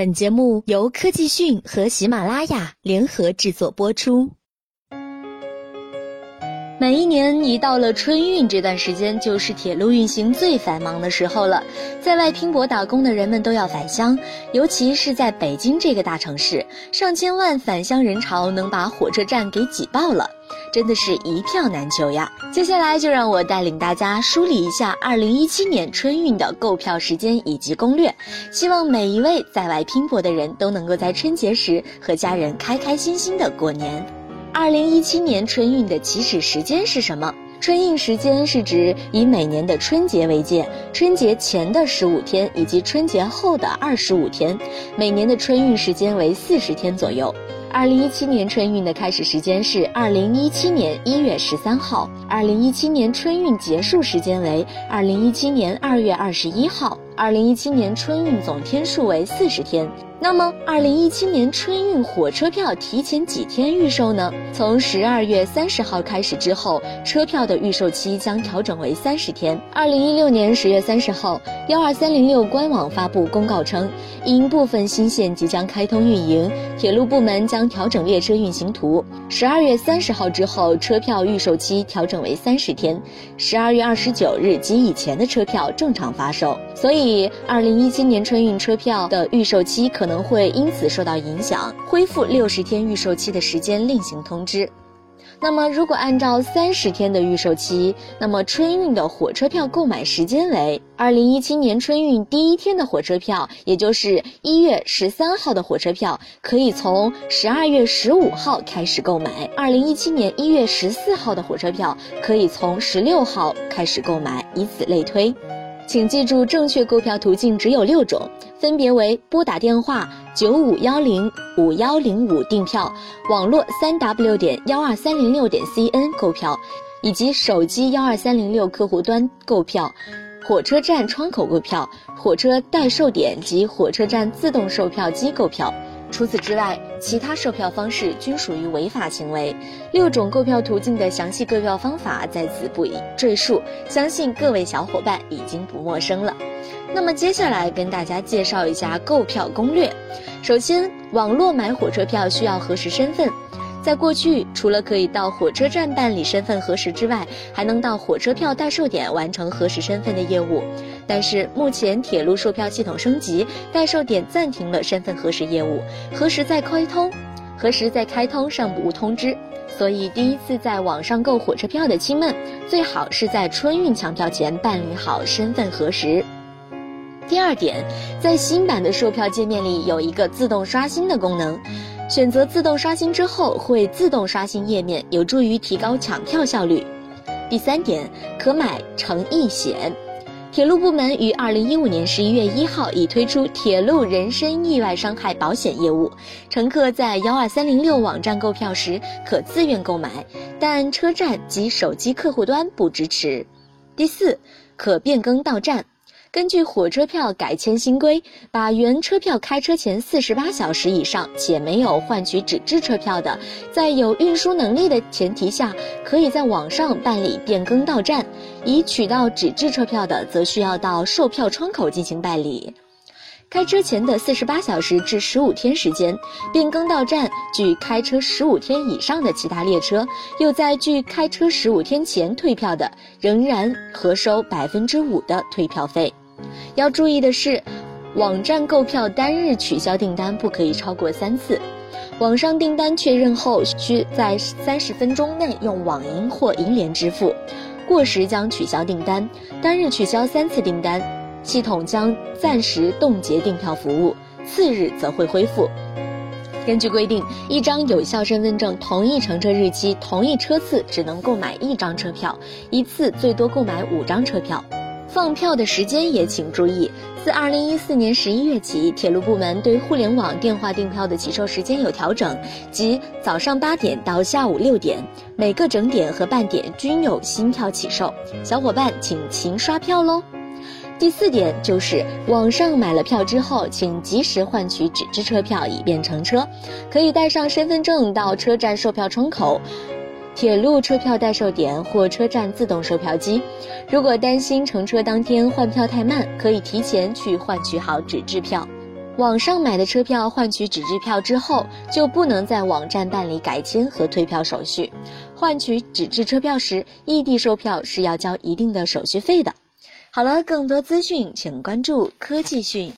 本节目由科技讯和喜马拉雅联合制作播出。每一年一到了春运这段时间，就是铁路运行最繁忙的时候了。在外拼搏打工的人们都要返乡，尤其是在北京这个大城市，上千万返乡人潮能把火车站给挤爆了，真的是一票难求呀。接下来就让我带领大家梳理一下2017年春运的购票时间以及攻略，希望每一位在外拼搏的人都能够在春节时和家人开开心心的过年。二零一七年春运的起始时间是什么？春运时间是指以每年的春节为界，春节前的十五天以及春节后的二十五天，每年的春运时间为四十天左右。二零一七年春运的开始时间是二零一七年一月十三号，二零一七年春运结束时间为二零一七年二月二十一号。二零一七年春运总天数为四十天。那么，二零一七年春运火车票提前几天预售呢？从十二月三十号开始之后，车票的预售期将调整为三十天。二零一六年十月三十号，幺二三零六官网发布公告称，因部分新线即将开通运营，铁路部门将调整列车运行图。十二月三十号之后，车票预售期调整为三十天，十二月二十九日及以前的车票正常发售。所以，二零一七年春运车票的预售期可能可能会因此受到影响，恢复六十天预售期的时间另行通知。那么，如果按照三十天的预售期，那么春运的火车票购买时间为二零一七年春运第一天的火车票，也就是一月十三号的火车票，可以从十二月十五号开始购买；二零一七年一月十四号的火车票，可以从十六号开始购买，以此类推。请记住，正确购票途径只有六种，分别为拨打电话九五幺零五幺零五订票，网络三 w 点幺二三零六点 cn 购票，以及手机幺二三零六客户端购票，火车站窗口购票，火车代售点及火车站自动售票机购票。除此之外，其他售票方式均属于违法行为。六种购票途径的详细购票方法在此不宜赘述，相信各位小伙伴已经不陌生了。那么接下来跟大家介绍一下购票攻略。首先，网络买火车票需要核实身份。在过去，除了可以到火车站办理身份核实之外，还能到火车票代售点完成核实身份的业务。但是目前铁路售票系统升级，代售点暂停了身份核实业务，何时再开通？何时再开通尚不通知。所以第一次在网上购火车票的亲们，最好是在春运抢票前办理好身份核实。第二点，在新版的售票界面里有一个自动刷新的功能。选择自动刷新之后，会自动刷新页面，有助于提高抢票效率。第三点，可买乘意险。铁路部门于二零一五年十一月一号已推出铁路人身意外伤害保险业务，乘客在幺二三零六网站购票时可自愿购买，但车站及手机客户端不支持。第四，可变更到站。根据火车票改签新规，把原车票开车前四十八小时以上且没有换取纸质车票的，在有运输能力的前提下，可以在网上办理变更到站；已取到纸质车票的，则需要到售票窗口进行办理。开车前的四十八小时至十五天时间，变更到站，距开车十五天以上的其他列车，又在距开车十五天前退票的，仍然核收百分之五的退票费。要注意的是，网站购票单日取消订单不可以超过三次。网上订单确认后，需在三十分钟内用网银或银联支付，过时将取消订单。单日取消三次订单，系统将暂时冻结订票服务，次日则会恢复。根据规定，一张有效身份证同一乘车日期、同一车次只能购买一张车票，一次最多购买五张车票。放票的时间也请注意，自二零一四年十一月起，铁路部门对互联网电话订票的起售时间有调整，即早上八点到下午六点，每个整点和半点均有新票起售。小伙伴请勤刷票喽。第四点就是网上买了票之后请及时换取纸质车票。以便乘车可以带上身份证到车站售票窗口铁路车票代售点或车站自动售票机如果担心乘车当天换票太慢可以提前去换取好纸质票。网上买的车票换取纸质票之后就不能在网站办理改签和退票手续。换取纸质车票时异地售票是要交一定的手续费的。好了更多资讯请关注科技讯。